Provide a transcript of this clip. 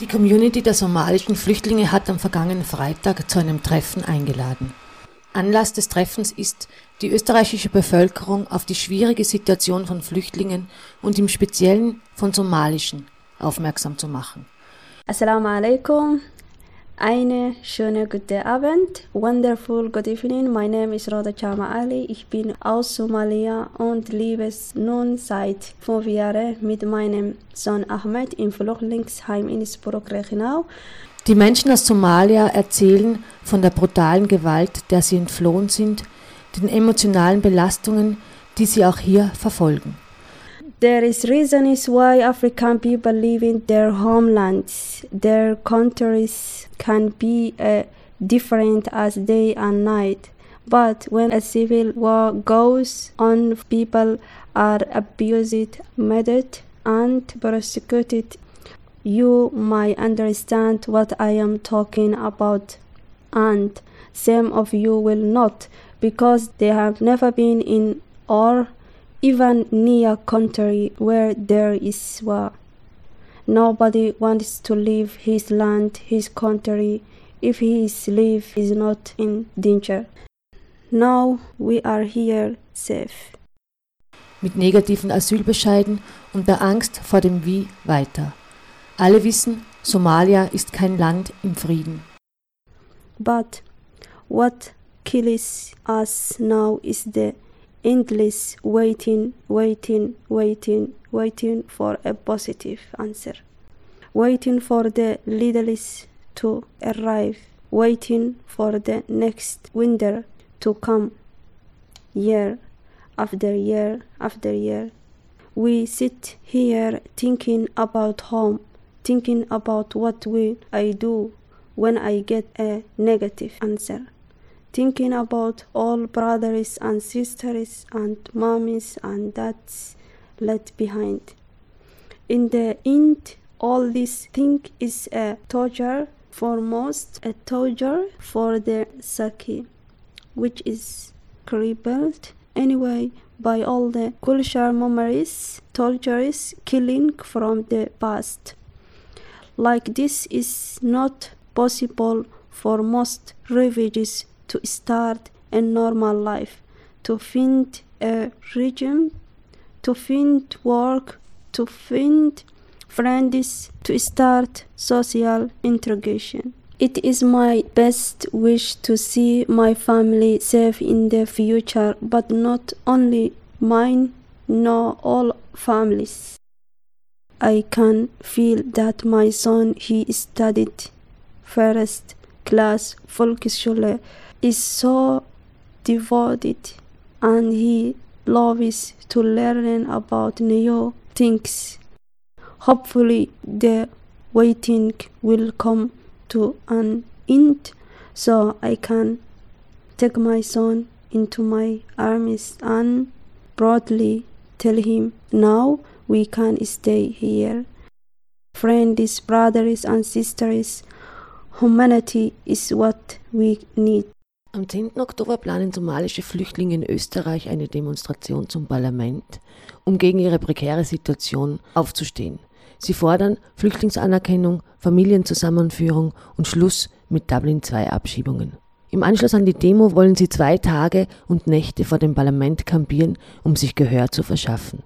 Die Community der somalischen Flüchtlinge hat am vergangenen Freitag zu einem Treffen eingeladen. Anlass des Treffens ist, die österreichische Bevölkerung auf die schwierige Situation von Flüchtlingen und im Speziellen von somalischen aufmerksam zu machen. Assalamu alaikum. Eine schöne gute Abend. Wonderful good evening. My name is Roda Chama Ali. Ich bin aus Somalia und lebe es nun seit fünf Jahren mit meinem Sohn Ahmed im Flüchtlingsheim in Innsbruck-Rechenau. Die Menschen aus Somalia erzählen von der brutalen Gewalt, der sie entflohen sind, den emotionalen Belastungen, die sie auch hier verfolgen. There is reasons why African people leave in their homelands. Their countries can be uh, different as day and night. But when a civil war goes on, people are abused, murdered, and persecuted. You might understand what I am talking about, and some of you will not, because they have never been in or even near country where there is war. Nobody wants to leave his land, his country, if his life is not in danger. Now we are here safe. Mit negativen Asylbescheiden und der Angst vor dem Wie weiter. Alle wissen, Somalia ist kein Land im Frieden. But what kills us now is the endless waiting, waiting, waiting, waiting for a positive answer, waiting for the leaders to arrive, waiting for the next winter to come, year after year after year. We sit here thinking about home, thinking about what will I do when I get a negative answer thinking about all brothers and sisters and mommies and dads left behind. In the end, all this thing is a torture, for most, a torture for the psyche, which is crippled anyway by all the cultural memories, tortures, killing from the past. Like this is not possible for most refugees to start a normal life, to find a regime, to find work, to find friends, to start social integration. It is my best wish to see my family safe in the future, but not only mine, nor all families. I can feel that my son he studied first class Volksschule is so devoted and he loves to learn about new things. Hopefully, the waiting will come to an end so I can take my son into my arms and broadly tell him now we can stay here. Friends, brothers, and sisters, humanity is what we need. Am 10. Oktober planen somalische Flüchtlinge in Österreich eine Demonstration zum Parlament, um gegen ihre prekäre Situation aufzustehen. Sie fordern Flüchtlingsanerkennung, Familienzusammenführung und Schluss mit Dublin II-Abschiebungen. Im Anschluss an die Demo wollen sie zwei Tage und Nächte vor dem Parlament kampieren, um sich Gehör zu verschaffen.